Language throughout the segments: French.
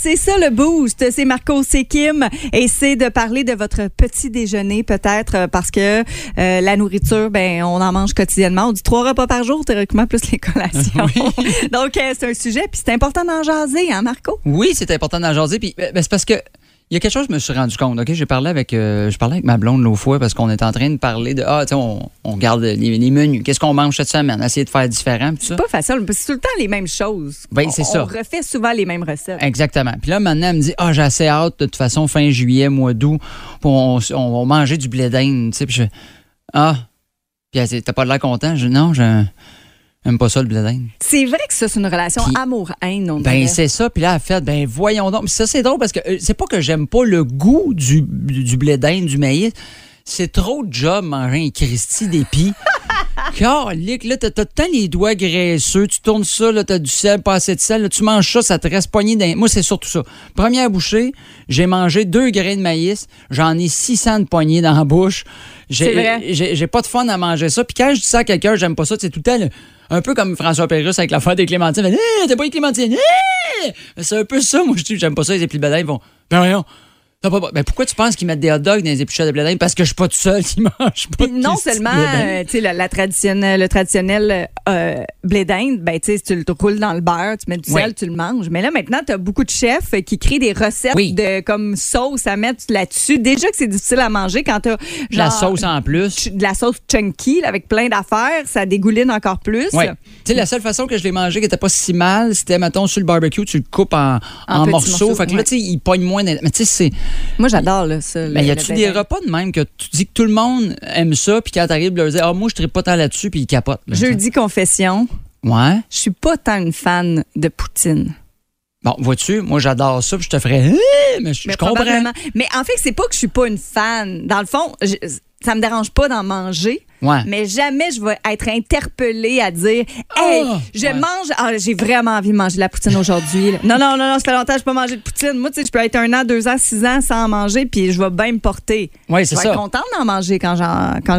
C'est ça le boost, c'est Marco, c'est Kim et c'est de parler de votre petit déjeuner peut-être euh, parce que euh, la nourriture, ben on en mange quotidiennement. On dit trois repas par jour théoriquement plus les collations. Donc euh, c'est un sujet puis c'est important d'en jaser, hein Marco? Oui, c'est important d'en jaser. Puis ben, c'est parce que il y a quelque chose que je me suis rendu compte. Ok, j'ai parlé avec, euh, je parlais avec ma blonde l'autre fois parce qu'on est en train de parler de ah, tu sais, on, on regarde les, les menus. Qu'est-ce qu'on mange cette semaine? Essayer de faire différent. C'est pas facile, parce que c'est tout le temps les mêmes choses. Ben, c'est On- ça. On refait souvent les mêmes recettes. Exactement. Puis là, maintenant, elle me dit Ah, j'ai assez hâte, de toute façon, fin juillet, mois d'août, pour on, on va manger du blé d'Inde. Tu sais, puis je Ah. Puis elle dit T'as pas l'air content? Je dis Non, je j'aime pas ça, le blé d'Inde. C'est vrai que ça c'est une relation Puis- amour-haine, on Ben, dirait. c'est ça. Puis là, elle fait, ben, voyons donc. Puis ça, c'est drôle parce que euh, c'est pas que j'aime pas le goût du, du blé d'Inde, du maïs. C'est trop de job manger un Christy d'épis. Calique, là, t'as t'as tant les doigts graisseux, tu tournes ça, là, t'as du sel, pas assez de sel, là, tu manges ça, ça te reste poigné dans... Moi, c'est surtout ça. Première bouchée, j'ai mangé deux grains de maïs, j'en ai 600 de poignées dans la bouche. J'ai- pas de fun à manger ça. Puis quand je dis ça à quelqu'un, j'aime pas ça, c'est tout le temps le- un peu comme François Pérusse avec la fois des clémentines. Hey, t'as pas les clémentines? Hey! C'est un peu ça, moi, je dis, j'aime pas ça, les d'Inde. Ils vont, ben voyons. T'as pas- ben pourquoi tu penses qu'ils mettent des hot dogs dans les épluchures de blé d'Inde? Parce que je suis pas tout seul qui mange pas de non de seulement euh, tu sais, la, la traditionnelle, le traditionnel euh, blé d'Inde, ben, tu sais, tu le roules dans le beurre, tu mets du sel, tu le manges. Mais là, maintenant, tu as beaucoup de chefs qui créent des recettes Oui. de comme sauce à mettre là-dessus. Déjà que c'est difficile à manger quand tu as la sauce en plus. de la sauce chunky là, avec plein d'affaires, ça dégouline encore plus. Tu sais, la seule façon que je l'ai mangé qui était pas si mal, c'était, mettons, sur le barbecue, tu le coupes en, En morceaux. morceaux, Fait que là, tu sais, il pogne moins. Mais tu sais, c'est. Moi, j'adore ça. Mais y le a-tu des repas de même que tu dis que tout le monde aime ça, puis quand t'arrives, leur dire, ah, moi, je ne pas tant là-dessus, puis ils capotent. là, Jeudi confession. Ouais. je suis pas tant une fan de poutine. Bon, vois-tu, moi, j'adore ça, puis je te ferais, Hein? mais je, je Mais comprends. probablement. Mais en fait, c'est pas que je suis pas une fan. Dans le fond, je- ça me dérange pas d'en manger. Ouais. Mais jamais je vais être interpellée à dire Hey, Ah! je Ouais. mange. Ah, j'ai vraiment envie de manger de la poutine aujourd'hui. Non, non, non, non, ça fait longtemps que je peux pas manger de poutine. Moi, tu sais, je peux être un an, deux ans, six ans sans en manger, puis je vais bien me porter. Ouais, Je c'est vais ça. être contente d'en manger quand,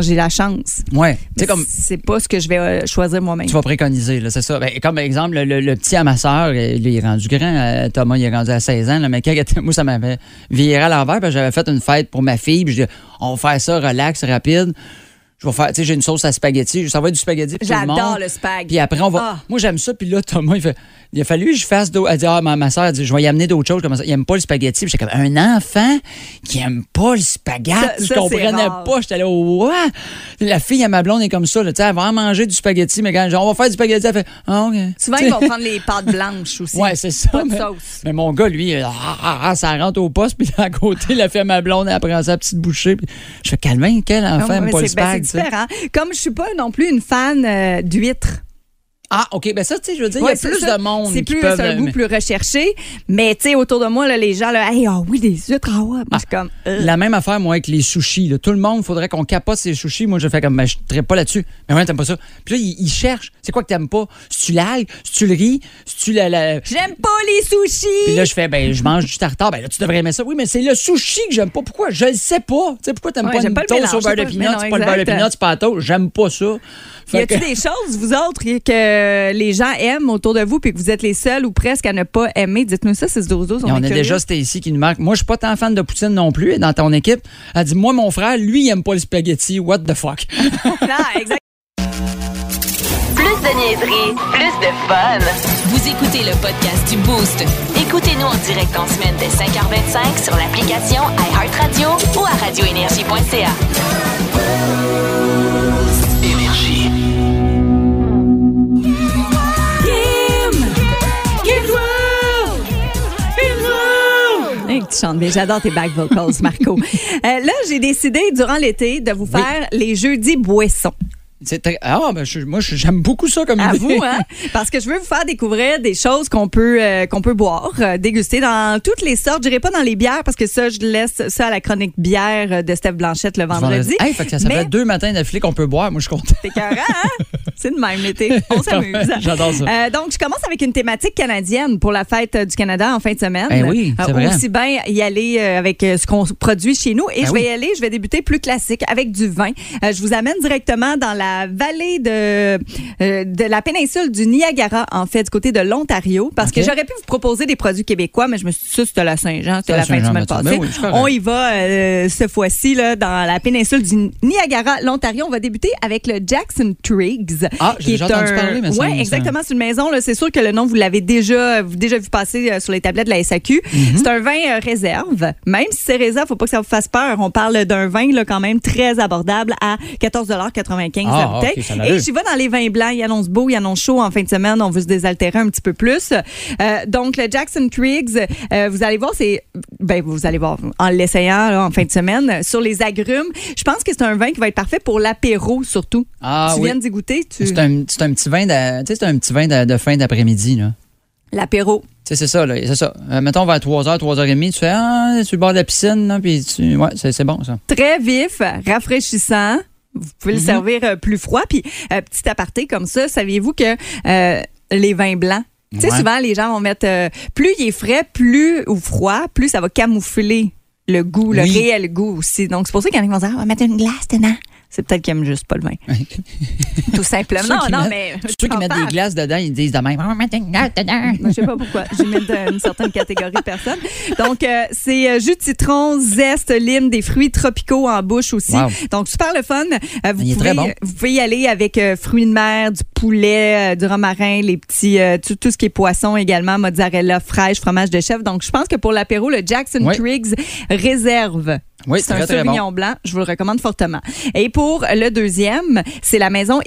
j'ai la chance. Mais sais, comme. C'est pas ce que je vais euh, choisir moi-même. Tu vas préconiser, c'est ça. Ben, comme exemple, le, le- le petit à ma soeur, il est rendu grand. euh, Thomas, il est rendu à 16 ans. Là, mais quand moi, ça m'avait viré à l'envers. J'avais fait une fête pour ma fille. Puis je dis, on va faire ça relax, rapide. Je vais faire, tu sais, j'ai une sauce à spaghetti. Ça va être du spaghetti tout le monde. J'adore le spag. Puis après, on va. Ah. Moi, j'aime ça. Puis là, Thomas, il fait. Il a fallu que je fasse d'autres. Elle dit, ah, ma, ma soeur, elle dit, je vais y amener d'autres choses. Comme ça. Il aime pas le spaghetti. Puis j'étais comme, un enfant qui aime pas le spaghetti. Ça- je comprenais pas. J'étais là, ouais. La fille à ma blonde est comme ça. Là, tu sais, elle va manger du spaghetti. Mais quand genre, on va faire du spaghetti, elle fait, ah, OK. Souvent, ils vont prendre les pâtes blanches aussi. Ouais, c'est ça. Pas de mais, sauce. mais mon gars, lui, ah, ah, ah, ça rentre au poste, puis à côté, la fille à ma blonde, elle prend sa petite bouchée. Puis je fais, calme quel enfant Ah, aime pas le ben, spag? Comme je suis pas non plus une fan euh, d'huîtres. Ah, OK, ben ça, tu sais, je veux dire, il y a plus ça. de monde C'est plus peuvent... un goût mais- plus recherché. Mais tu sais, autour de moi, là, les gens, là, hey, ah oui, des huîtres, ah ouais. Moi, suis comme. euh. La même affaire, moi, avec les sushis. là. Tout le monde, faudrait qu'on capote ces sushis. Moi, je fais comme, ben, je ne pas là-dessus. Mais ouais, t'aimes pas ça. Puis là, ils, ils cherchent. C'est quoi que t'aimes pas? Si tu l'algue, si tu le riz, si tu la. la- J'aime pas les sushis. Puis là, je fais, ben, je mange du tartare. Ben là, tu devrais aimer ça. Oui, mais c'est le sushi que j'aime pas. Pourquoi? Je le sais pas. Tu sais, pourquoi t'aimes Ouais, pas une pas le toast mélange, au beurre de pinot? Pas le beurre de pinot, pas. J'aime pas ça. Y que- des choses, vous autres, que les gens aiment autour de vous puis que vous êtes les seuls ou presque à ne pas aimer? Dites-nous ça, c'est ce dozo. Et on a déjà Stacy qui nous marque. Moi, je suis pas tant fan de poutine non plus. Et dans ton équipe, elle dit Moi, mon frère, lui, il aime pas le spaghetti. What the fuck? Non, exact. Plus de niaiserie, plus de fun. Vous écoutez le podcast du Boost. Écoutez-nous en direct en semaine dès 5h25 sur l'application iHeartRadio ou à radioénergie.ca. mais j'adore tes back vocals, Marco. Euh, là, j'ai décidé durant l'été de vous faire les jeudis boissons. Ah, ben, moi, j'aime beaucoup ça comme à vous, hein? Parce que je veux vous faire découvrir des choses qu'on peut, euh, qu'on peut boire, euh, déguster dans toutes les sortes. Je dirais pas dans les bières parce que ça, je laisse ça à la chronique bière de Steph Blanchette le vendredi. Hey, fait que ça, fait deux matins d'affilée qu'on peut boire. Moi, je content. C'est carré, hein? C'est de même l'été. On s'amuse. J'adore ça. Euh, donc, je commence avec une thématique canadienne pour la fête du Canada en fin de semaine. Ben oui, c'est vrai. Aussi bien y aller avec ce qu'on produit chez nous. Et ben je vais y aller, je vais débuter plus classique avec du vin. je vous amène directement dans la vallée de, euh, de la péninsule du Niagara, en fait, du côté de l'Ontario, parce que j'aurais pu vous proposer des produits québécois, mais je me suis dit, ça, c'était la Saint-Jean, c'était la fin de semaine passée. on y va euh, ce fois-ci là, dans la péninsule du Niagara, l'Ontario. On va débuter avec le Jackson Triggs. Ah, j'ai déjà entendu parler, mais Oui, exactement. C'est une maison. C'est sûr que le nom, vous l'avez déjà, déjà vu passer euh, sur les tablettes de la SAQ. Mhm. C'est un vin réserve. Même si c'est réserve, faut pas que ça vous fasse peur. On parle d'un vin là, quand même très abordable à 14,95 ah, bouteille. Et j'y vais dans les vins blancs. Il annonce beau, il annonce chaud en fin de semaine. On veut se désaltérer un petit peu plus. Euh, donc, le Jackson Triggs, euh, vous allez voir, c'est. Ben, vous allez voir en l'essayant en fin de semaine sur les agrumes. Je pense que c'est un vin qui va être parfait pour l'apéro surtout. Ah, tu viens d'y goûter? Tu... C'est un, un, petit vin de, c'est un petit vin de, fin d'après-midi. L'apéro. C'est ça, c'est ça. Euh, mettons vers 3h, 3h30, tu fais Ah, tu bord de la piscine, puis tu... ouais, c'est bon ça. Très vif, rafraîchissant. Vous pouvez le mhm. servir euh, plus froid. Puis, euh, petit aparté comme ça, saviez-vous que euh, les vins blancs, tu sais, souvent, les gens vont mettre plus il est frais, plus ou froid, plus ça va camoufler le goût, le réel goût aussi. Donc, c'est pour ça qu'il y en a qui vont dire, on va mettre une glace dedans c'est peut-être qu'ils aiment juste pas le vin. Tout simplement. Non, non, mais. Ceux qui mettent des glaces dedans, ils disent de même, on va mettre une glace dedans. Je sais pas pourquoi. Je mets une certaine catégorie de personnes. Donc, euh, c'est euh, jus de citron, zeste, lime, des fruits tropicaux en bouche aussi. Donc, super le fun. Euh, vous, pouvez, vous pouvez y aller avec fruits de mer, du poulet, du romarin, les petits, tout, tout, ce qui est poisson également, mozzarella fraîche, fromage de chef. Donc, je pense que pour l'apéro, le Jackson Triggs réserve oui, c'est un Sauvignon blanc. Je vous le recommande fortement. Et pour le deuxième, c'est la maison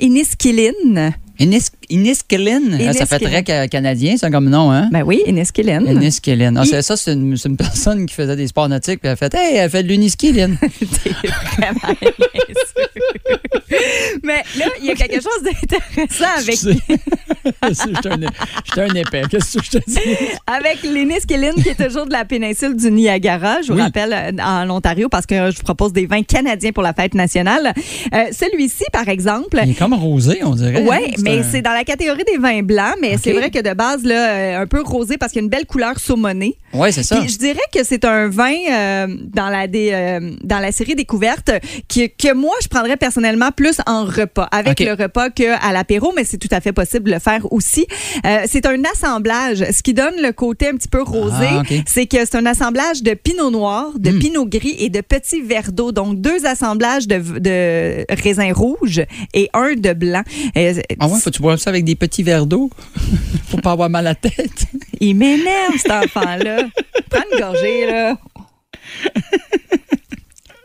Inniskillin. Inniskillin? Ah, ça fait très canadien, ça, comme nom, hein? Ben oui, Inniskillin. Inniskillin. Ah, ça, c'est une, une, personne qui faisait des sports nautiques, puis elle a fait Hey, elle fait de l'Uniskillin. vraiment Mais là, il y a quelque chose d'intéressant avec. J'étais un, épais. Qu'est-ce que je te dis? Avec l'Inniskillin, qui est toujours de la péninsule du Niagara, je vous rappelle, euh, en Ontario, parce que je vous propose des vins canadiens pour la fête nationale. Euh, celui-ci, par exemple. Il est comme rosé, on dirait. Oui, mais c'est dans la catégorie des vins blancs, mais c'est vrai que de base, là, euh, un peu rosé parce qu'il y a une belle couleur saumonée. Oui, c'est ça. je dirais que c'est un vin dans, la dans la série découverte que, que moi, je prendrais personnellement plus en repas, avec le repas qu'à l'apéro, mais c'est tout à fait possible de le faire aussi. Euh, c'est un assemblage. Ce qui donne le côté un petit peu rosé, ah, c'est que c'est un assemblage de pinot noir, de hmm. pinot gris et de petits verres d'eau. Donc, deux assemblages de, de raisins rouges et un de blanc. Euh, ah ouais, faut-tu boire ça avec des petits verres d'eau? Faut pas avoir mal à la tête. Il m'énerve, cet enfant-là. Prends une gorgée, là.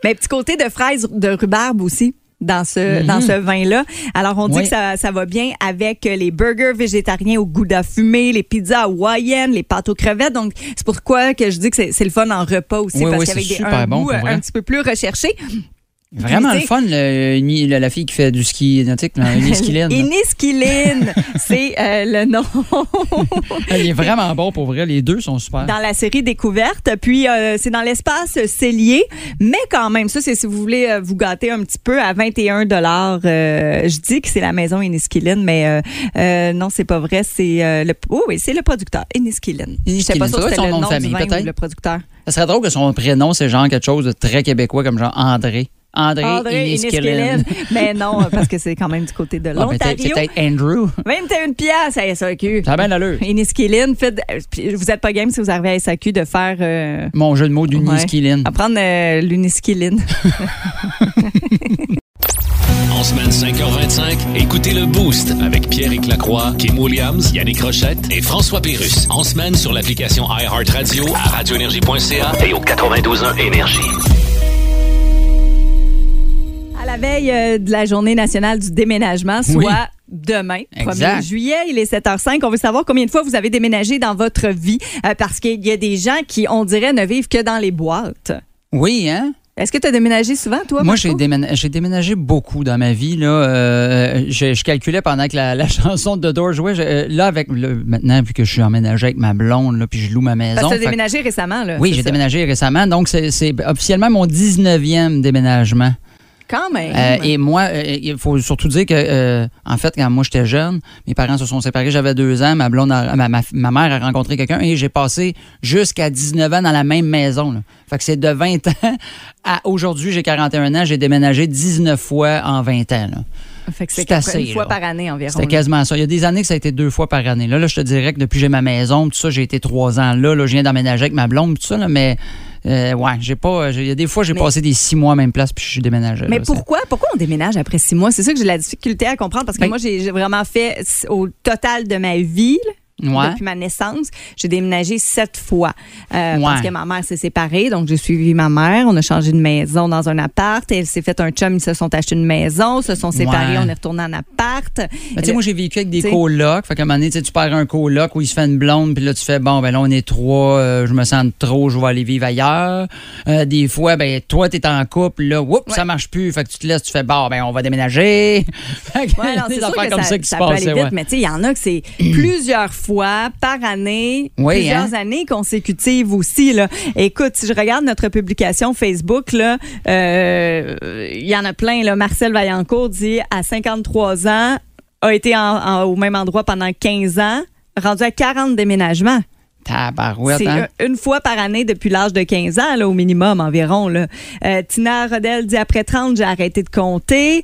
Mais petit côté de fraise de rhubarbe aussi dans ce, mhm. dans ce vin-là. Alors, on dit que ça, ça, va bien avec les burgers végétariens au gouda fumé, les pizzas hawaïennes, les pâtes aux crevettes. Donc, c'est pourquoi que je dis que c'est le fun en repas aussi, parce qu'avec des un goût un petit peu plus recherché. Vraiment le fun, le, la fille qui fait du ski nautique, Iniskilin. Iniskilin, c'est euh, le nom. Il est vraiment bon pour vrai, les deux sont super. Dans la série Découverte, puis euh, c'est dans l'espace Cellier, mais quand même, ça c'est si vous voulez euh, vous gâter un petit peu à 21 dollars. je dis que c'est la maison Iniskilin, mais non, c'est pas vrai, c'est le oh, oui, c'est le producteur Iniskilin. Je sais pas si c'était le nom, nom famille, du le producteur. Ça serait drôle que son prénom c'est genre quelque chose de très québécois comme genre André. André, André. Mais non, parce que c'est quand même du côté de ah, l'Ontario. c'est peut-être Andrew. 21 piastres à SAQ. Ça a bien l'allure. Inniskillin. Vous n'êtes pas game si vous arrivez à SAQ de faire... Euh, Mon jeu de mots d'Uniskillin. Ouais. Apprendre euh. En semaine 5h25, écoutez le Boost avec pierre Lacroix, Kim Williams, Yannick Rochette et François Pérus. En semaine sur l'application iHeartRadio, à radioénergie.ca et au 92.1 Énergie. La veille euh, de la journée nationale du déménagement, soit Oui. demain, 1er Exact. juillet, il est 7h05. On veut savoir combien de fois vous avez déménagé dans votre vie euh, parce qu'il y a des gens qui, on dirait, ne vivent que dans les boîtes. Oui, hein? Est-ce que tu as déménagé souvent, toi? Moi, j'ai déménagé, beaucoup dans ma vie. Là. Euh, je, je calculais pendant que la, la chanson de Doors jouait. je- là, avec le- maintenant, vu que je suis emménagé avec ma blonde, là, puis je loue ma maison. Parce que tu as déménagé récemment, là. oui, j'ai déménagé récemment. Donc, c'est officiellement mon 19e déménagement. Quand même. Euh, et moi, euh, il faut surtout dire que, euh, en fait, quand moi j'étais jeune, mes parents se sont séparés, j'avais deux ans, ma blonde, a- ma, ma- ma mère a rencontré quelqu'un et j'ai passé jusqu'à 19 ans dans la même maison. là. Fait que c'est de 20 ans à aujourd'hui, j'ai 41 ans, j'ai déménagé 19 fois en 20 ans. là. fait que c'est assez, une fois là. par année environ. C'était quasiment ça. Il y a des années que ça a été deux fois par année. Là, là je te dirais que depuis que j'ai ma maison, tout ça, j'ai été trois ans là. là je viens d'emménager avec ma blonde, tout ça, là, mais euh, ouais, j'ai pas. Il y a des fois, j'ai Mais- passé des six mois à la même place puis je suis déménagé. Mais là. Pourquoi, pourquoi on déménage après six mois? C'est ça que j'ai la difficulté à comprendre parce que Ben- moi, j'ai vraiment fait au total de ma vie. Ouais. Depuis ma naissance, j'ai déménagé sept fois Euh, Ouais. parce que ma mère s'est séparée, donc j'ai suivi ma mère. On a changé de maison dans un appart. Elle s'est fait un chum, ils se sont achetés une maison, se sont séparés, Ouais. on est retourné en appart. Ben, tu sais, moi, j'ai vécu avec des T'sais. colocs. Fait qu'à un moment donné, tu tu perds un coloc où il se fait une blonde, puis là, tu fais, bon, ben là, on est trois, euh, je me sens trop, je vais aller vivre ailleurs. Euh, des fois, ben, toi, t'es en couple, là, oups, ça marche plus. Fait que tu te laisses, tu fais, bon, ben, on va déménager. Fait que non, des affaires comme ça, ça, qui ça se peut aller passaient, vite, ouais. mais tu sais, il y en a que c'est plusieurs fois par année, Oui, plusieurs hein? années consécutives aussi. Là. Écoute, si je regarde notre publication Facebook, euh, il y en a plein. Là. Marcel Vaillancourt dit à 53 ans, a été en- en- au même endroit pendant 15 ans, rendu à 40 déménagements. Tabarouette, C'est hein? un- une fois par année depuis l'âge de 15 ans, là, au minimum environ. Là. Euh, Tina Rodel dit après 30, j'ai arrêté de compter.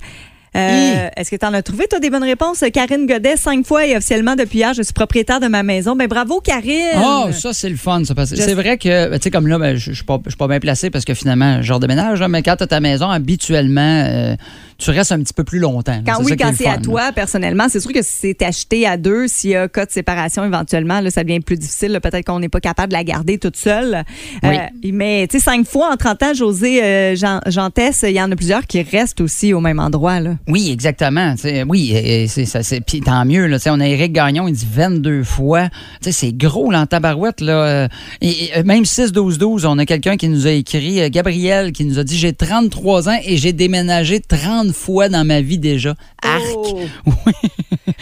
Euh, Est-ce que tu en as trouvé, toi, des bonnes réponses? Karine Godet, cinq fois et officiellement depuis hier, je suis propriétaire de ma maison. Ben bravo, Karine! Oh, ça, c'est le fun. Ça, c'est vrai que, ben, tu sais, comme là, ben, je je suis pas, bien placé parce que finalement, genre de ménage, là, mais quand tu as ta maison, habituellement, euh, tu restes un petit peu plus longtemps. Quand oui, quand c'est à toi, personnellement, c'est sûr que si c'est acheté à deux, s'il y a cas de séparation éventuellement, là, ça devient plus difficile. Peut-être qu'on n'est pas capable de la garder toute seule. Oui. Euh, mais, tu sais, cinq fois en 30 ans, José euh, Jean, Tess, il y en a plusieurs qui restent aussi au même endroit. Là. Oui, exactement. Oui, et- c'est ça. c'est- Puis tant mieux. Là, on a Éric Gagnon, il dit 22 fois. Tu sais, C'est gros là, en tabarouette. Là. Et, et, euh, même 6-12-12, on a quelqu'un qui nous a écrit, Gabriel, qui nous a dit J'ai 33 ans et j'ai déménagé 30 fois dans ma vie déjà. Arc! Oh.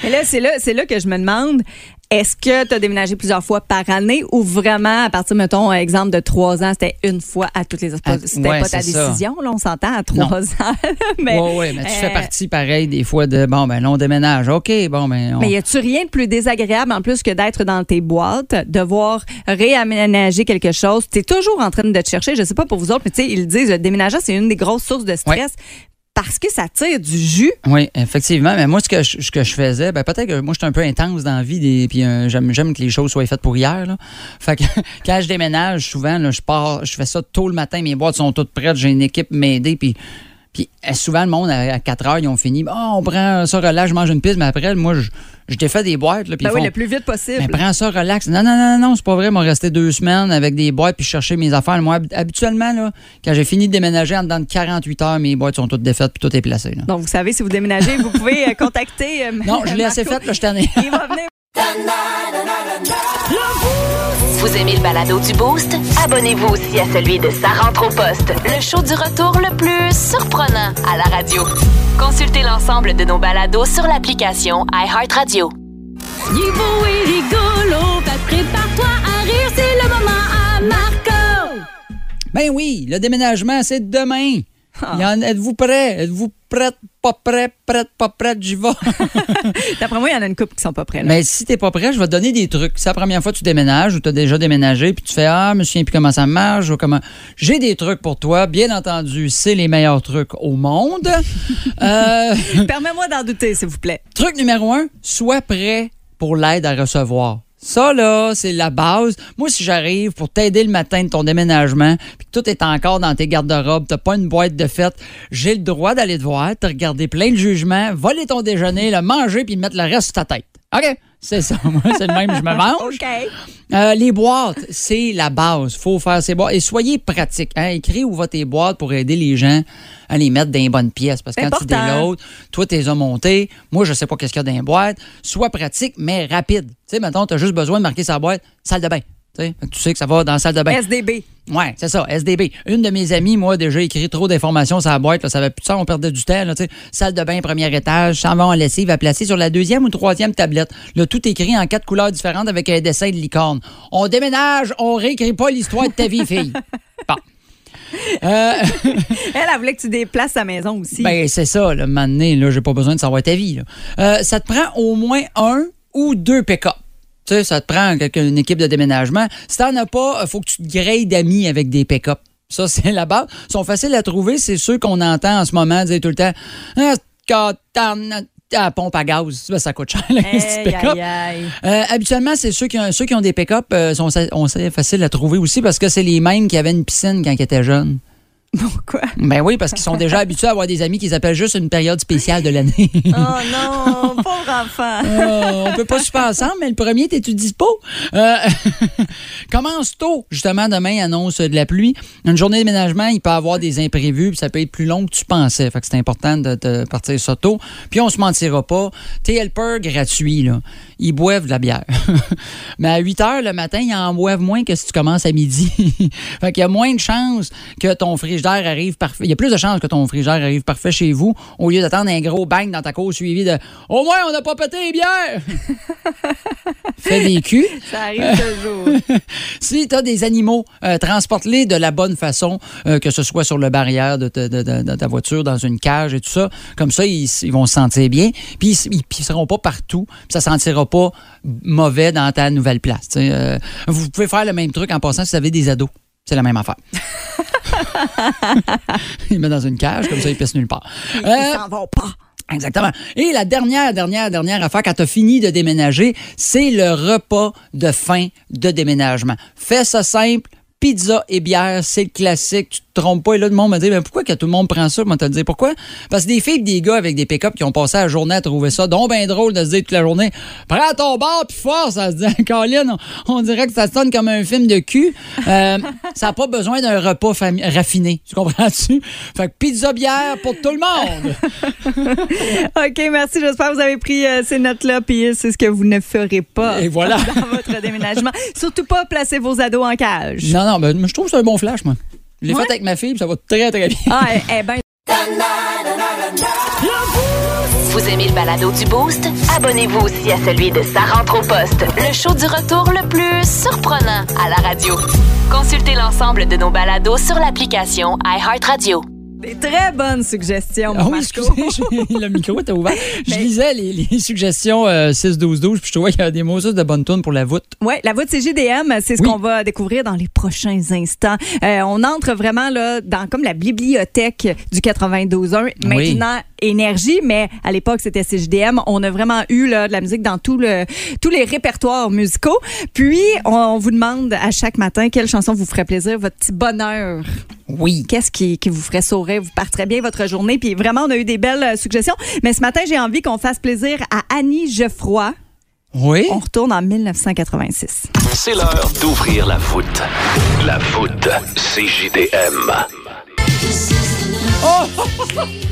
Mais là, c'est là, c'est là que je me demande. Est-ce que tu as déménagé plusieurs fois par année ou vraiment, à partir, mettons, exemple de trois ans, c'était une fois à toutes les Ah, C'était ouais, pas ta c'est ça. décision, là, on s'entend à trois ans. mais, Oui, oui, mais tu fais euh, partie pareil des fois de Bon, ben là, on déménage. OK, bon, ben. On... Mais y a-tu rien de plus désagréable en plus que d'être dans tes boîtes, devoir réaménager quelque chose? Tu es toujours en train de te chercher. Je sais pas pour vous autres, mais tu sais, ils disent, le déménagement, c'est une des grosses sources de stress parce que ça tire du jus. Oui, effectivement. Mais moi, ce que je, faisais, ben peut-être que moi, j'étais un peu intense dans la vie, des, puis euh, j'aime, que les choses soient faites pour hier. Là. Fait que quand je déménage, souvent, je pars, je fais ça tôt le matin, mes boîtes sont toutes prêtes, j'ai une équipe m'aider, puis. Puis euh, souvent, le monde, à, 4 heures, ils ont fini. Oh, on prend ça, relax, je mange une piste, mais après, moi, je, je défais des boîtes. Là, puis Ben ils oui, font, le plus vite possible. mais prends ça, relax. Non, non, non, non, c'est pas vrai. Moi, resté deux semaines avec des boîtes puis chercher mes affaires. Moi, hab- habituellement, là, quand j'ai fini de déménager, en dedans de 48 heures, mes boîtes sont toutes défaites puis tout est placé. Là. Donc, vous savez, si vous déménagez, vous pouvez euh, contacter. euh, Non, je l'ai assez Marco. fait, là, je t'en ai. Il va venir. Vous aimez le balado du Boost? Abonnez-vous aussi à celui de Sa rentre au poste, le show du retour le plus surprenant à la radio. Consultez l'ensemble de nos balados sur l'application iHeartRadio. Il est beau et rigolo, fait prépare-toi à rire, c'est le moment à Marco. Ben oui, le déménagement, c'est demain. Ah. En- Êtes-vous prêts? Êtes-vous prête, pas prêt, prête, pas prête, j'y vais. D'après moi, il y en a une couple qui sont pas prêts. là. Mais si t'es pas prêt, je vais te donner des trucs. C'est la première fois que tu déménages ou tu as déjà déménagé, puis tu fais Ah, je me souviens plus comment ça marche ou comment. J'ai des trucs pour toi. Bien entendu, c'est les meilleurs trucs au monde. Euh, Permets-moi d'en douter, s'il vous plaît. truc numéro un, sois prêt pour l'aide à recevoir. Ça, là, c'est la base. Moi, si j'arrive pour t'aider le matin de ton déménagement, puis que tout est encore dans tes garde-robes, t'as pas une boîte de fête, j'ai le droit d'aller te voir, te regarder plein de jugements, voler ton déjeuner, le manger, puis mettre le reste sur ta tête. OK, c'est ça. Moi, c'est le même, je me mange. OK. Euh, les boîtes, c'est la base. faut faire ces boîtes. Et soyez pratiques. Hein? Écrivez où va tes boîtes pour aider les gens à les mettre dans les bonnes pièces. Parce que quand tu important. déloads, toi, tu les as montés. Moi, je sais pas qu'est-ce qu'il y a dans les boîtes. Sois pratique, mais rapide. Tu sais, maintenant, tu as juste besoin de marquer sa boîte salle de bain. Tu sais, que tu sais que ça va dans la salle de bain. SDB. Ouais, c'est ça, SDB. Une de mes amies, moi, a déjà écrit trop d'informations sur la boîte. Là, ça avait plus de sens, on perdait du temps. Là, salle de bain, premier étage, s'en va en lessive à placer sur la deuxième ou troisième tablette. Là, tout écrit en quatre couleurs différentes avec un dessin de licorne. On déménage, on réécrit pas l'histoire de ta vie, fille. Bon. Euh, Elle, elle voulait que tu déplaces sa maison aussi. ben, c'est ça, là, maintenant, là, j'ai pas besoin de savoir ta vie. là. Euh, ça te prend au moins un ou deux pick-up. Tu sais, ça te prend une équipe de déménagement. Si t'en as pas, il faut que tu te grades d'amis avec des pick-up. Ça, c'est la base. Ils sont faciles à trouver. C'est ceux qu'on entend en ce moment dire tout le temps Ah, à la pompe à gaz. Ça coûte cher, les Aïe, pick-up. Euh, habituellement, c'est ceux qui ont, ceux qui ont des pick-up euh, sont on sait, à trouver aussi parce que c'est les mêmes qui avaient une piscine quand ils étaient jeunes. Pourquoi? Ben oui, parce qu'ils sont déjà habitués à avoir des amis qu'ils appellent juste une période spéciale de l'année. Oh non, pauvre enfant. Euh, on peut pas super ensemble, mais le premier, t'es-tu dispo? Euh, commence tôt, justement, demain, annonce de la pluie. Une journée de ménagement, il peut y avoir des imprévus, puis ça peut être plus long que tu pensais. Fait que c'est important de, de partir ça tôt. Puis on se mentira pas. Tes helpers gratuits, là, ils boivent de la bière. mais à 8 heures le matin, ils en boivent moins que si tu commences à midi. fait qu'il y a moins de chances que ton frigidaire arrive parfait. Il y a plus de chances que ton frigidaire arrive parfait chez vous au lieu d'attendre un gros bang dans ta cour suivi de Au moins, on n'a pas pété les bières! Fais des culs. Ça arrive toujours. Si tu as des animaux, euh, transporte-les de la bonne façon, euh, que ce soit sur le barrière de ta, de- de- de ta voiture, dans une cage et tout ça. Comme ça, ils, ils vont se sentir bien. Puis ils, ils pisseront pas partout. Puis ça sentira pas mauvais dans ta nouvelle place. Euh, vous pouvez faire le même truc en passant si vous avez des ados. C'est la même affaire. ils mettent dans une cage, comme ça, ils pissent nulle part. Ils Euh, s'en vont pas. Exactement. Et la dernière, dernière, dernière affaire, quand tu as fini de déménager, c'est le repas de fin de déménagement. Fais ça simple. Pizza et bière, c'est le classique. Tu te trompes pas. Et là, le monde me dit, ben, pourquoi que tout le monde prend ça? Moi, te dire pourquoi. Parce que des filles et des gars avec des pick-up qui ont passé la journée à trouver ça, donc bien drôle de se dire toute la journée, prends ton bar puis force. Ça se dit, Colin, on, on dirait que ça sonne comme un film de cul. Euh, ça n'a pas besoin d'un repas raffiné. Tu comprends-tu? Fait que pizza, bière pour tout le monde. OK, merci. J'espère que vous avez pris euh, ces notes-là, puis c'est ce que vous ne ferez pas Et voilà. dans votre déménagement. Surtout pas placer vos ados en cage. Non, non, ben, je trouve que c'est un bon flash, moi. Je l'ai Ouais. fait avec ma fille, puis ça va très, très bien. Ah, eh, eh ben, Vous aimez le balado du Boost? Abonnez-vous aussi à celui de Sa rentre au poste, le show du retour le plus surprenant à la radio. Consultez l'ensemble de nos balados sur l'application iHeartRadio. Des très bonnes suggestions, Ah oui, excusez, le micro était ouvert. Je Mais- lisais les, les suggestions euh, 6-12-12, puis je trouvais qu'il y a des mots juste de bonnes tunes pour la voûte. Oui, la voûte CGDM, c'est ce Oui. qu'on va découvrir dans les prochains instants. Euh, on entre vraiment là dans comme la bibliothèque du 92.1. Maintenant, énergie, mais à l'époque, c'était CGDM. On a vraiment eu là, de la musique dans tout le, tous les répertoires musicaux. Puis, on, on vous demande à chaque matin quelle chanson vous ferait plaisir, votre petit bonheur. Oui. Qu'est-ce qui, qui vous ferait sourire, vous partirez bien votre journée. Puis vraiment, on a eu des belles euh, suggestions. Mais ce matin, j'ai envie qu'on fasse plaisir à Annie Geoffroy. Oui. On retourne en 1986. C'est l'heure d'ouvrir la voûte. La voûte CJDM. Même.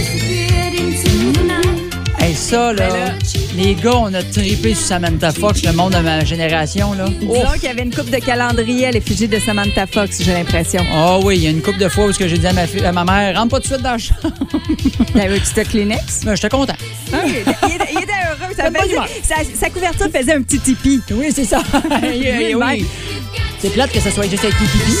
ça, là, Ben les gars, on a trippé sur Samantha Fox, le monde de ma génération, là. Disons qu'il y avait une coupe de calendrier à l'effigie de Samantha Fox, j'ai l'impression. Ah oui, il y a une couple de fois où j'ai dit à ma, fille- à ma mère, rentre pas tout de suite dans la chambre. T'avais un petit Kleenex? Mais J'étais content. Il était, il était heureux. Ça faisait- sa, sa couverture faisait un petit tipi. Oui, c'est ça. Oui, oui. C'est plate que ça soit juste avec les pipis.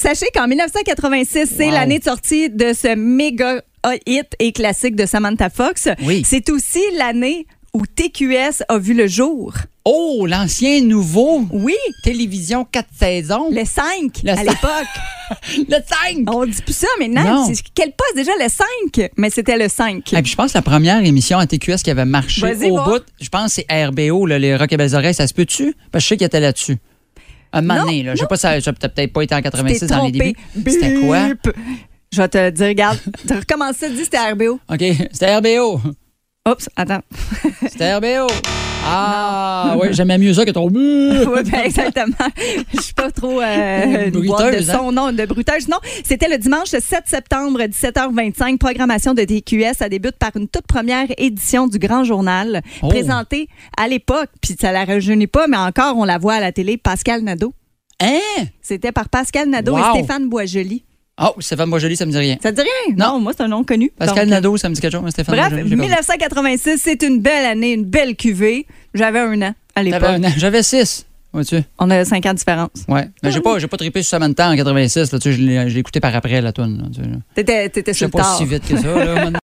Sachez qu'en 1986, c'est Wow. l'année de sortie de ce méga hit et classique de Samantha Fox. Oui. C'est aussi l'année où TQS a vu le jour? Oh, l'ancien nouveau. Oui, Télévision 4 saisons. le 5 Le à l'époque. Le 5. On dit plus ça maintenant. Non. Quel poste déjà le 5? Mais c'était le 5. Et puis je pense que la première émission à TQS qui avait marché au va. bout, je pense que c'est RBO, là, les Rock et Belles Oreilles, ça se peut-tu? Parce que je sais qu'il était là-dessus. Un moment donné, là. Je sais pas, ça ça peut-être pas été en T'es 86 dans les débuts. C'était quoi? Je vais te dire, regarde, tu recommences ça, dis c'était RBO. OK, c'était RBO. Oups, attends. C'était RBO. Ah, oui, j'aimais mieux ça que ton. Oui, oui, ben, exactement. Je suis pas trop euh, boîte de Bruteuse, hein? son, non, de bruteuse. Non, c'était le dimanche 7 septembre, 17h25, programmation de TQS. Ça débute par une toute première édition du Grand Journal, Oh. présentée à l'époque, puis ça la rajeunit pas, mais encore, on la voit à la télé, Pascal Nadeau. Hein? C'était par Pascal Nadeau Wow. et Stéphane Boisjoli. Oh, Stéphane Boisjoli, ça me dit rien. Ça te dit rien? Non. moi, c'est un nom connu. Pascal Donc, Nadeau, ça me dit quelque chose, mais Stéphane Bref, Boisjoli, j'ai perdu. 1986, c'est une belle année, une belle cuvée. J'avais un an à l'époque. J'avais 6. Vois-tu? On a cinq ans de différence. Ouais. Mais j'ai pas, j'ai pas trippé sur Samantha en 86. Là, tu sais, je l'ai écouté par après, la toune. tu sais. T'étais, t'étais Je sur sais le pas tard. si vite que ça. Là,